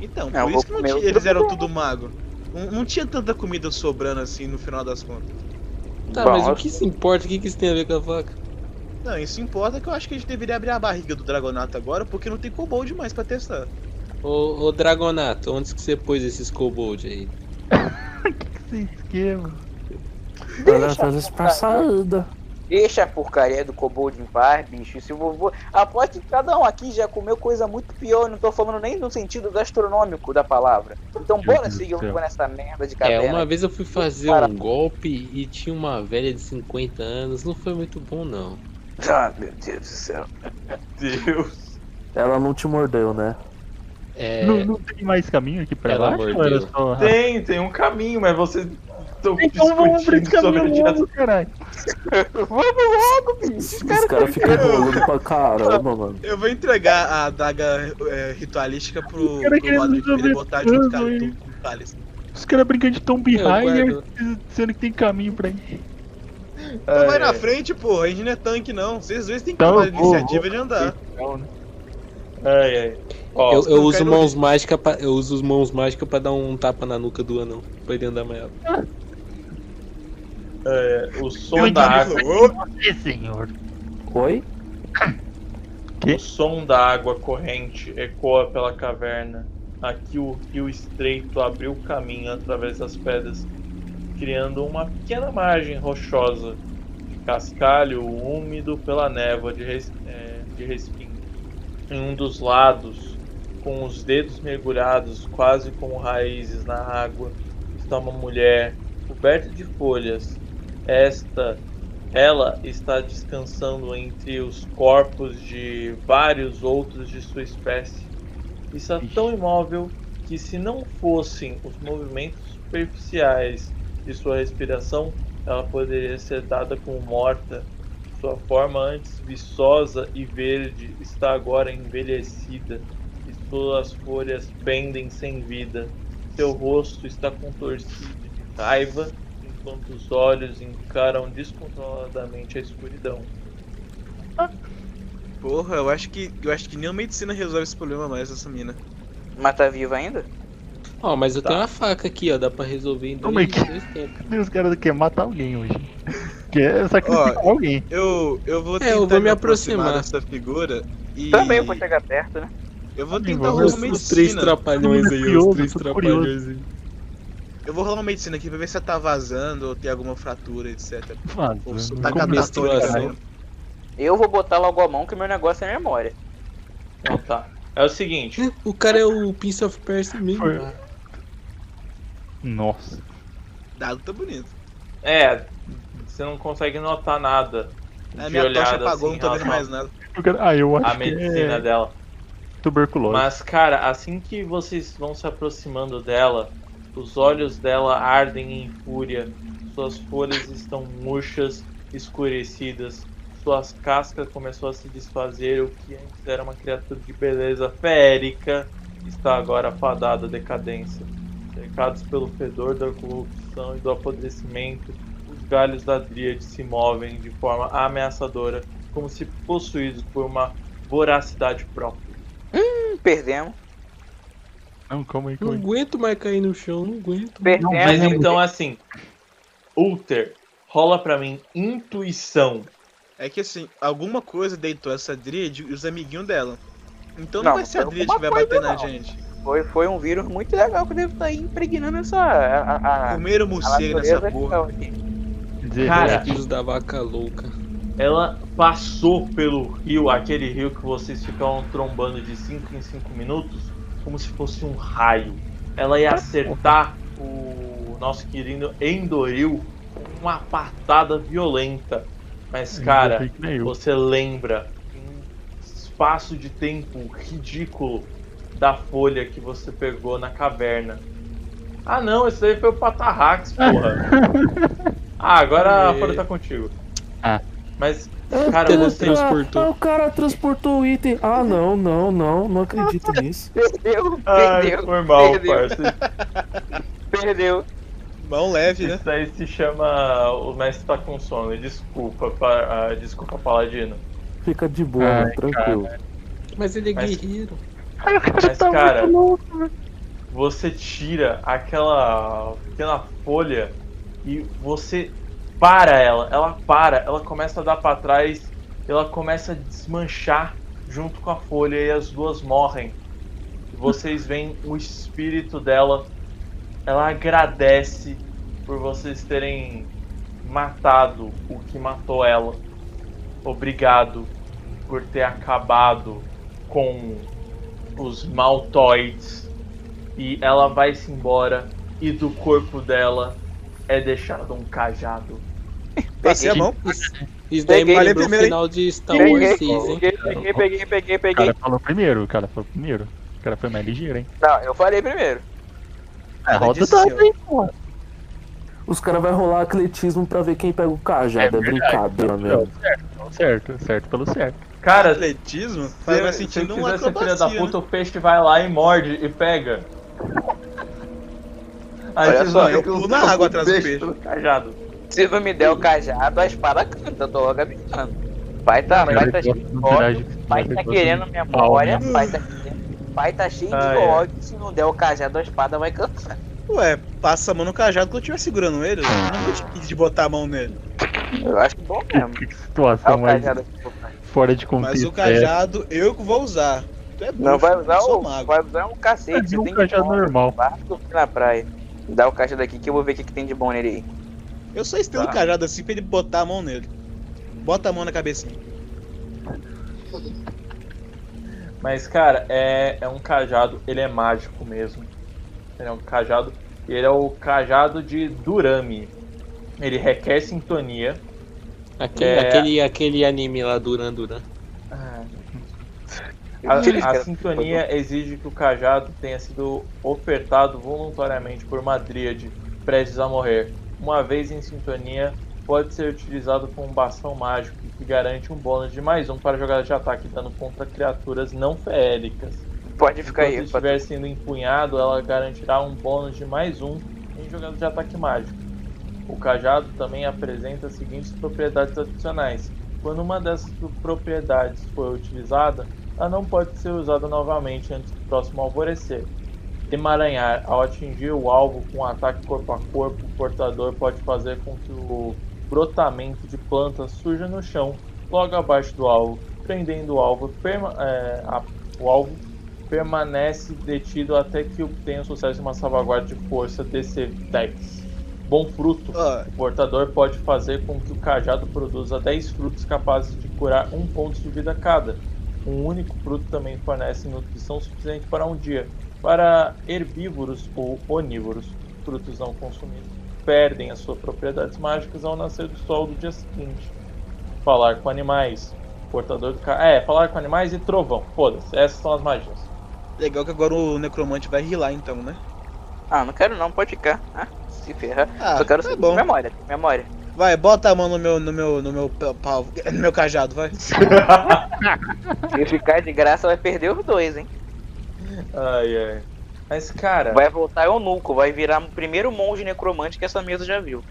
Então, Não, por isso que não tinha- eles eram tudo mago. Não, não tinha tanta comida sobrando assim no final das contas. Tá, Bom, mas o que se importa? O que, que isso tem a ver com a vaca? Não, isso importa que eu acho que a gente deveria abrir a barriga do Dragonato agora, porque não tem kobold mais pra testar. Ô, ô Dragonato, onde que você pôs esses kobold aí? Esse esquema. Olha, pra saída. Deixa a porcaria do kobold em paz, bicho. Se o vovô. Aposto que cada um aqui já comeu coisa muito pior. Não tô falando nem no sentido gastronômico da palavra. Então Meu bora Deus seguir com essa merda de É, caverna. uma vez eu fui fazer Para. um golpe e tinha uma velha de 50 anos. Não foi muito bom, não. Ah, meu Deus do céu. Deus. Ela não te mordeu, né? É. Não, não tem mais caminho aqui pra era só... Tem, tem um caminho, mas vocês estão Então vamos pra esse sobre caminho direção. logo, caralho. Vamos logo, bicho. Os caras ficam enrolando pra caramba, mano. Eu vou entregar a daga é, ritualística pro, pro Rodrigo pra ele botar junto com o cálice. Os caras brincando de Tomb Raider, sendo que tem caminho pra ir. Então vai É, na frente, pô. A gente não é tanque, não. Vocês dois têm que Então tomar a iniciativa vou. de andar. Então, né? Ai, ai. Ó, Eu, eu uso quero mãos mágicas pra, eu uso mãos mágicas pra dar um tapa na nuca do anão, pra ele andar rápido. é, o som Eu da água. Você, senhor. Oi? Que? O som da água corrente ecoa pela caverna. Aqui o rio estreito abriu caminho através das pedras, criando uma pequena margem rochosa de cascalho úmido pela névoa de, res, é, de respingo. Em um dos lados, com os dedos mergulhados quase como raízes na água, está uma mulher coberta de folhas. Esta ela está descansando entre os corpos de vários outros de sua espécie. Está tão imóvel que, se não fossem os movimentos superficiais de sua respiração, ela poderia ser dada como morta. Sua forma antes viçosa e verde está agora envelhecida e suas folhas pendem sem vida. Seu rosto está contorcido de raiva enquanto os olhos encaram descontroladamente a escuridão. Porra, eu acho que eu acho que nem a medicina resolve esse problema mais, essa mina. Mas tá viva ainda? Ó, mas eu Tá. tenho uma faca aqui, ó, dá pra resolver em Como é dois, que- dois tempos. Cadê os caras que querem matar alguém hoje? Quer sacrificar Ó, alguém. Eu, eu vou É, tentar eu vou me aproximar. dessa figura e Também eu vou chegar perto, né? eu vou tentar rolar Os, uma os três medicina. trapalhões é aí, curioso, os três trapalhões aí. Eu vou rolar uma medicina aqui pra ver se ela tá vazando ou tem alguma fratura, etc. Mano, Ou se tá catatônica. Eu vou botar logo a mão que meu negócio é memória. Então tá. É o seguinte, O cara é o Prince of Persia mesmo. Foi. Nossa. Dado tá bonito. é, você não consegue notar nada A de minha tocha olhada apagou, assim, não tô vendo mais nada. Eu quero- Ah, eu acho que medicina é dela. tuberculose. Mas, cara, assim que vocês vão se aproximando dela, os olhos dela ardem em fúria, suas folhas estão murchas, escurecidas, suas cascas começou a se desfazer, o que antes era uma criatura de beleza férica, está agora fadada à decadência. Cercados pelo fedor da corrupção e do apodrecimento, os galhos da dríade se movem de forma ameaçadora, como se possuídos por uma voracidade própria. Hum, perdemos. Não, calma aí, Não calma aí. aguento mais cair no chão, não aguento. Perdemos. Mas É, então, assim, Ulter, rola pra mim intuição. É que assim, alguma coisa deitou essa dríade e os amiguinhos dela. Então Não, não vai ser a não dríade que vai bater na não. gente. Foi, foi um vírus muito legal que deve estar impregnando essa. A, a, Comeram a morcego nessa porra. Cara, Filhos da vaca louca. Ela passou pelo rio, aquele rio que vocês ficavam trombando de 5 em 5 minutos, como se fosse um raio. Ela ia acertar o nosso querido Endoril com uma patada violenta. Mas, cara. Você lembra em um espaço de tempo ridículo da folha que você pegou na caverna. Ah não, esse daí foi o Patarrax, porra. ah, agora a É. folha tá contigo. Ah. Mas, É, cara, você. transportou. Ah, o cara transportou o item. Ah, não, não, não, não acredito nisso. Perdeu, Ai, perdeu, foi mal, perdeu. parça. perdeu. Mão leve, né? Isso aí se chama. O mestre tá com sono. Desculpa, pa- ah, desculpa, Paladino. Fica de boa, Ai, tranquilo. Mas ele é Mas- guerreiro. Ai, o cara Mas, tá cara, muito louco, você tira aquela pequena folha e você para ela, ela para, ela começa a dar pra trás ela começa a desmanchar junto com a folha e as duas morrem. E vocês veem o espírito dela. Ela agradece por vocês terem matado o que matou ela. Obrigado por ter acabado com os maltoides. E ela vai-se embora e do corpo dela é deixado um cajado. Passei a mão. Isso, isso daí me Peguei. lembra o Falei final de Star Peguei, Wars 6, hein? peguei, peguei, peguei, peguei, O peguei. cara falou primeiro, o cara falou primeiro. O cara foi mais ligeiro, hein? Não, eu falei primeiro. Ela roda ó, aí, porra. Os caras vão rolar atletismo pra ver quem pega o cajado. É, verdade. brincadeira mesmo. Certo, certo pelo certo. Cara, Atletismo? se, Faz mais se sentido quiser ser filha da puta, né? o peixe vai lá e morde e pega. Aí Olha só, eu pulo na água o atrás do peixe. pelo cajado. Se não me der o cajado, a espada canta, eu tô logo avisando. Pai tá, pai tá cheio de do ódio, Mirage- pai Mirage tá querendo de memória, né? pai tá querendo. Pai tá cheio Ah, de é. ódio, se não der o cajado, a espada vai cantar. Ué, passa a mão no cajado que eu estiver segurando ele. Eu nunca te pedi de botar a mão nele. Eu acho que bom mesmo. Que É situação o mais cajado pai. Fora de contexto. Mas o cajado eu que vou usar. Tu é Não vai usar o. mago. Vai usar um É, cacete, de você um tem cajado que normal. Vai dormir na praia. Dá o cajado aqui que eu vou ver o que, que tem de bom nele aí. Eu só estendo Tá. o cajado assim pra ele botar a mão nele. Bota a mão na cabecinha. Mas, cara, é, é um cajado, ele é mágico mesmo. Ele é um cajado. Ele é o cajado de Durami. Ele requer sintonia. Aquele, É. aquele, aquele anime lá, Duran Duran. A, Eles a querem- sintonia exige que o cajado tenha sido ofertado voluntariamente por uma dríade prestes a morrer. Uma vez em sintonia, pode ser utilizado como um bastão mágico que garante um bônus de mais um para jogadas de ataque dano contra criaturas não feéricas. Pode ficar Enquanto aí. estiver sendo empunhado, ela garantirá um bônus de mais um em jogadas de ataque mágico. O cajado também apresenta as seguintes propriedades adicionais. Quando uma dessas propriedades for utilizada, ela não pode ser usada novamente antes do próximo alvorecer. Emaranhar. Ao atingir o alvo com um ataque corpo a corpo, o portador pode fazer com que o brotamento de plantas surja no chão, logo abaixo do alvo, prendendo o alvo, é, a- o alvo permanece detido até que obtenha o sucesso de uma salvaguarda de força DC 10. Bom fruto. Ó, O portador pode fazer com que o cajado produza 10 frutos capazes de curar um ponto de vida cada. Um único fruto também fornece nutrição suficiente para um dia. Para herbívoros ou onívoros, frutos não consumidos perdem as suas propriedades mágicas ao nascer do sol do dia seguinte. Falar com animais. Portador do ca... É, falar com animais e trovão. Foda-se, essas são as magias. legal que agora o necromante vai rilar então, né? Ah, não quero não, pode ficar. Ah, se ferrar. Ah, Só quero tá ser bom. memória, memória. Vai, bota a mão no meu, no meu, no meu pa- pau, no meu cajado, vai. Se ficar de graça, vai perder os dois, hein? Ai, ai. Mas, cara, Vai voltar eunuco, vai virar o primeiro monge necromante que essa mesa já viu.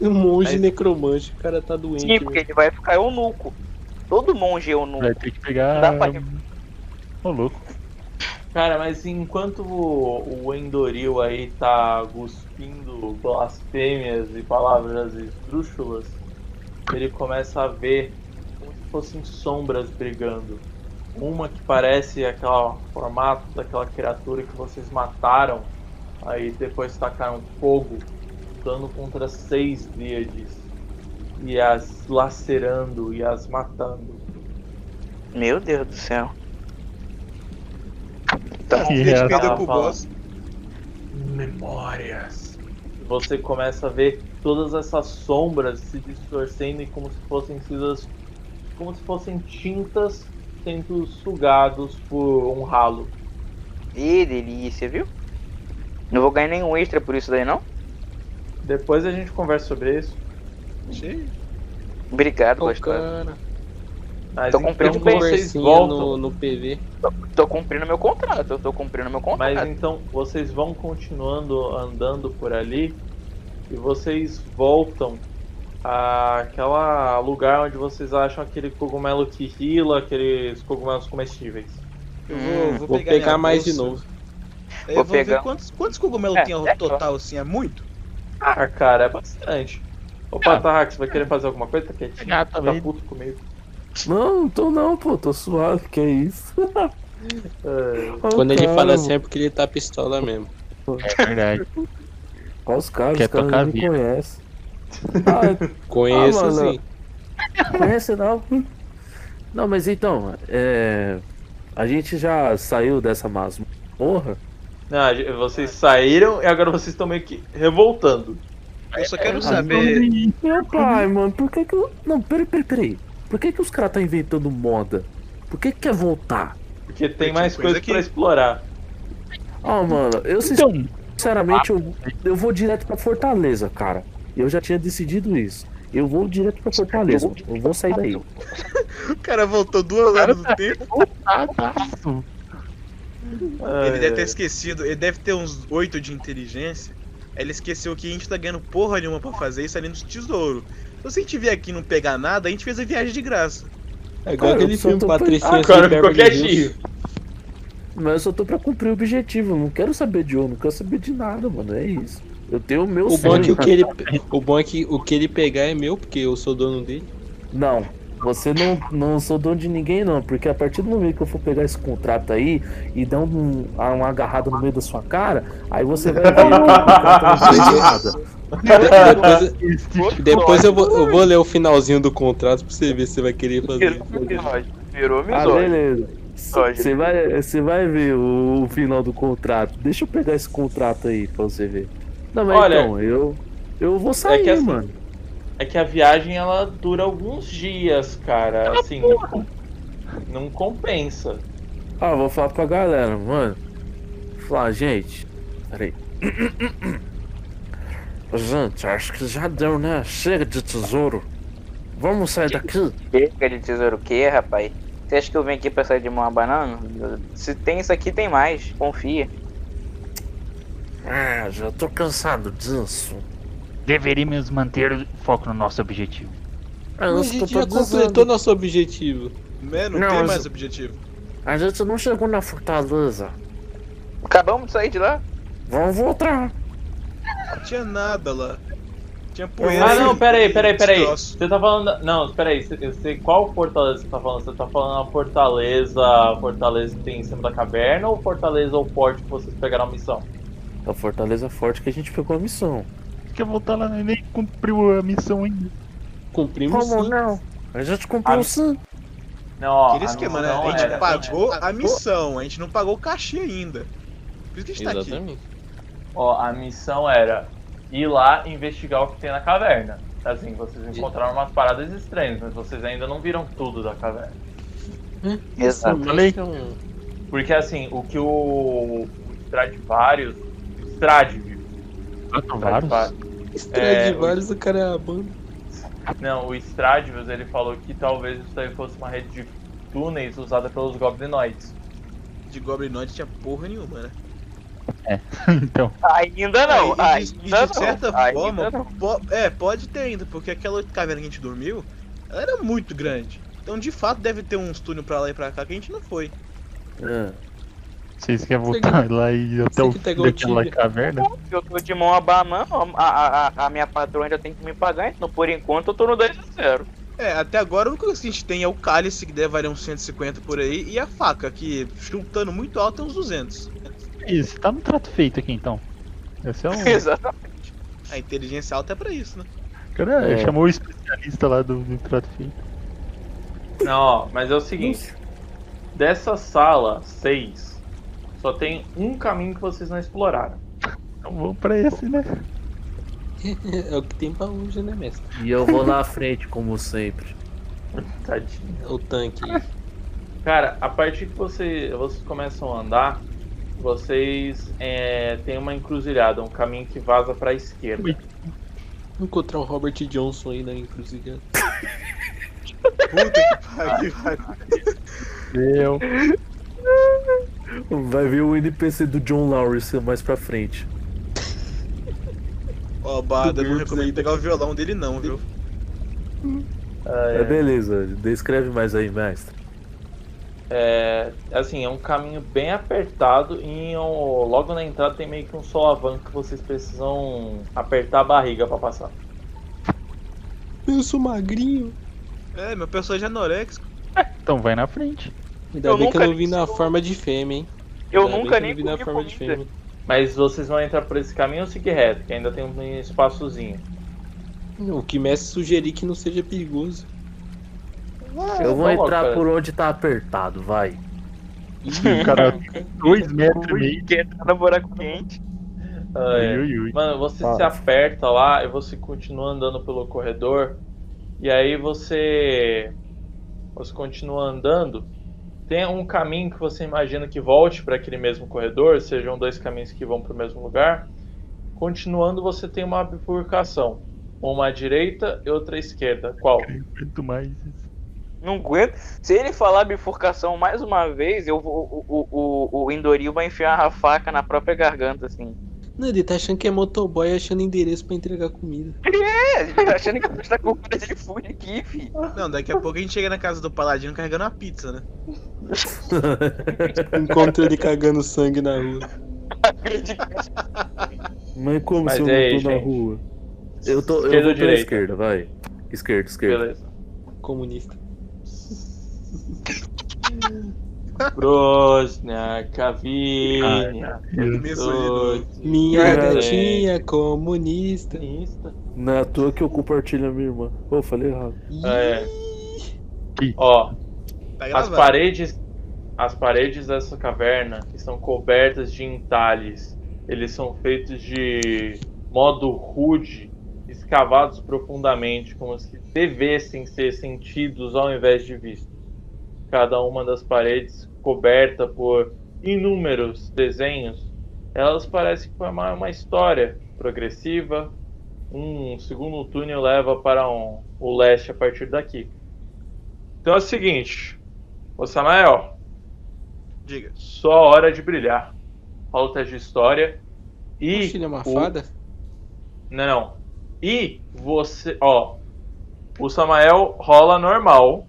Um monge Mas- necromante, o cara tá doente. Sim, porque ele vai ficar eunuco. Todo monge é eunuco. Vai ter que pegar. Dá pra- Ô, louco. Cara, mas enquanto o, o Endoril aí tá cuspindo blasfêmias e palavras esdrúxulas, ele começa a ver como se fossem sombras brigando. Uma que parece aquele formato daquela criatura que vocês mataram, aí depois tacaram fogo, lutando contra seis dríades e as lacerando e as matando. Meu Deus do céu. Tá, perdeu pro boss. memórias. Você começa a ver todas essas sombras se distorcendo e como se fossem como se fossem tintas sendo sugados por um ralo. Ih, delícia, viu? Não vou ganhar nenhum extra por isso daí, não? Depois a gente conversa sobre isso. Cheio. Obrigado, cara, Mas Tô então cumprindo vocês conversinha voltam. no, no PV. Tô cumprindo meu contrato, eu tô cumprindo meu contrato. Mas então vocês vão continuando andando por ali e vocês voltam àquela lugar onde vocês acham aquele cogumelo que rila, aqueles cogumelos comestíveis. Eu vou, Hum, vou Vou pegar, pegar mais de novo. Aí Vou eu vou pegar- ver quantos, quantos cogumelos É, tem ao é total, assim, é muito? Ah, cara, é bastante. Opa, Tarrax, você vai querer fazer alguma coisa? Tá quietinho? Tá puto comigo. Não, não tô não, pô, tô suave, que é isso. É, Quando ele Cara, fala assim é porque ele tá pistola mesmo. É verdade. Olha os caras, Quer os caras me conhecem. Ah, Conheço Ah, mano. sim. conhece não? Não, mas então, é... A gente já saiu dessa masmorra. Não, vocês saíram e agora vocês estão meio que revoltando. Eu só quero Ah, saber. Meu pai, mano, por que que eu... Não, peraí, peraí, peraí. Por que que os caras tá inventando moda? Por que que quer voltar? Porque tem Tem mais coisa coisas aqui. pra explorar. Ah, mano, eu Então, sinceramente, eu, eu vou direto pra Fortaleza, cara. Eu já tinha decidido isso. Eu vou direto pra Fortaleza. Eu vou sair daí. O cara voltou duas horas do tempo. tá. Ele deve ter esquecido. Ele deve ter uns 8 de inteligência. Ele esqueceu que a gente tá ganhando porra nenhuma pra fazer isso ali nos tesouros. Então se a gente vier aqui e não pegar nada, a gente fez a viagem de graça. É igual Cara, aquele filme Patricinha Ah, cara, ficou Hills. quietinho. Mas eu só tô pra cumprir o objetivo. Eu não quero saber de ouro, não quero saber de nada, mano. É isso. Eu tenho o meu O bom, é que sonho. o, que ele, o bom é que o que ele pegar é meu, porque eu sou dono dele. Não, você não, não sou dono de ninguém, não. Porque a partir do momento que eu for pegar esse contrato aí e dar um, uma agarrada no meio da sua cara, aí você vai ver que o contrato não. Depois, depois eu, vou, eu vou ler o finalzinho do contrato pra você ver se você vai querer fazer. Virou Ah, beleza. Você vai, você vai ver o, o final do contrato. Deixa eu pegar esse contrato aí pra você ver. Não, mas Olha, então, eu, eu vou sair, é que assim, mano. É que a viagem ela dura alguns dias, cara. Assim, não, não compensa. Ah, vou falar pra galera, mano. Falar, gente. Peraí. Gente, acho que já deu, né? Chega de tesouro. Vamos sair daqui. Chega de tesouro o quê, rapaz? Você acha que eu vim aqui pra sair de uma banana? Se tem isso aqui, tem mais. Confia. Ah, já tô cansado disso. Deveríamos manter o foco no nosso objetivo. Ah, A gente já completou nosso objetivo. Né? Não, tem mas- mais objetivo. A gente não chegou na fortaleza. Acabamos de sair de lá. Vamos voltar. Não tinha nada lá. Tinha poeira. Ah, não, peraí, peraí, peraí. Você tá falando. Não, peraí. você- Eu sei qual fortaleza você tá falando. Você tá falando a fortaleza. A fortaleza que tem em cima da caverna ou fortaleza ou forte que vocês pegaram a missão? A fortaleza forte que a gente pegou a missão. Quer voltar lá, né? nem cumpriu a missão ainda. Cumprimos Como sim. não? A gente cumpriu Ah, sim. Não, ó. Aquele a esquema, né? A gente era- pagou a missão, a gente não pagou o cachê ainda. Por isso que a gente tá aqui. Exatamente. Ó, a missão era ir lá e investigar o que tem na caverna. Assim, vocês encontraram umas paradas estranhas, mas vocês ainda não viram tudo da caverna. Exato. Falei. Esse é um- Porque assim, o que o, o Stradivarius. Stradivarius. Ah, são Stradivarius, o cara é a banda. Não, o Stradivarius ele falou que talvez isso daí fosse uma rede de túneis usada pelos goblinoides. De Goblinoid tinha porra nenhuma, né? então, Ainda não. e, de, e de ainda certa não. forma, Ainda não. po- é, pode ter ainda, porque aquela caverna que a gente dormiu, ela era muito grande. Então, de fato, deve ter uns túneis pra lá e pra cá que a gente não foi. É. vocês querem voltar lá e ir até o fim daquela caverna? Eu tô de mão a banana, a, a, a, a minha patroa ainda tem que me pagar, então por enquanto eu tô no 2 a 0. É, até agora o único que a gente tem é o cálice, que deve valer uns 150 por aí, e a faca, que chutando muito alto é uns 200. Isso, tá no trato feito aqui então. Esse é um. Exatamente. A inteligência alta é pra isso, né? Cara, É. chamou o especialista lá do, do trato feito. Não, ó, mas é o seguinte. Dessa sala 6, só tem um caminho que vocês não exploraram. Então vamos pra esse, né? É o que tem pra hoje, né, mestre? E eu vou lá à frente, como sempre. Tadinho. É o tanque. Cara, a partir que você, vocês começam a andar, vocês é, tem uma encruzilhada, um caminho que vaza pra esquerda. Ui. Vou encontrar o Robert Johnson aí na encruzilhada. Puta que pariu. Meu. Vai ver o NPC do John Lawrence mais pra frente. Ó, Bada, eu não recomendo pegar o violão dele não, viu? É, beleza, descreve mais aí, mestre. É, assim, é um caminho bem apertado e um- logo na entrada tem meio que um solavanco que vocês precisam apertar a barriga pra passar. Eu sou magrinho. É, meu personagem é anorexico. Então vai na frente. Ainda Eu bem que eu nunca não vi na forma de fêmea, hein? Eu Ainda nunca nem eu vi na forma de fêmea. Mas vocês vão entrar por esse caminho ou seguir reto? Que ainda tem um espaçozinho. O que mestre sugerir que não seja perigoso. Eu vou Vamos entrar logo, por onde tá apertado, vai. O cara dois metros e meio. Que entra no buraco quente. Ah, é. Ui, ui, ui. Mano, você Fala. se aperta lá e você continua andando pelo corredor. E aí você. Você continua andando. Tem um caminho que você imagina que volte para aquele mesmo corredor, sejam dois caminhos que vão para o mesmo lugar. Continuando, você tem uma bifurcação. Uma à direita e outra à esquerda. Qual? Quanto mais isso. Não aguento. Se ele falar bifurcação mais uma vez, eu vou, o, o, o, o Indoril vai enfiar a faca na própria garganta, assim. Não, ele tá achando que é motoboy achando endereço pra entregar comida. É, ele tá achando que a gente tá com cara de food aqui, fi. Não, daqui a pouco a gente chega na casa do Paladino carregando uma pizza, né? Encontro ele cagando sangue na rua. Mas como Mas se eu não tô na rua? Eu tô. Esquerda eu ou vou pela direita? esquerda, vai. Esquerda, esquerda. Beleza. Comunista. Brosnia, Cavinha. Minha gatinha comunista. Não é à toa que eu compartilho a minha irmã. Pô, falei errado. É. Ó, Tá as paredes, as paredes dessa caverna estão cobertas de entalhes. Eles são feitos de modo rude, escavados profundamente, como se devessem ser sentidos ao invés de vistos. Cada uma das paredes coberta por inúmeros desenhos, elas parecem formar uma história progressiva. Um segundo túnel leva para um- o leste a partir daqui. Então é o seguinte, ô Samael, Diga. sua hora de brilhar. Rola o teste de história. E. Ele é uma o- fada? Não, não. E você. Ó. O Samael rola normal.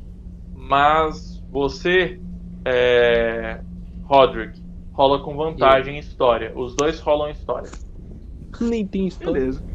Mas você. É. Roderick. Rola com vantagem em história. Os dois rolam história. Nem tem história. Beleza.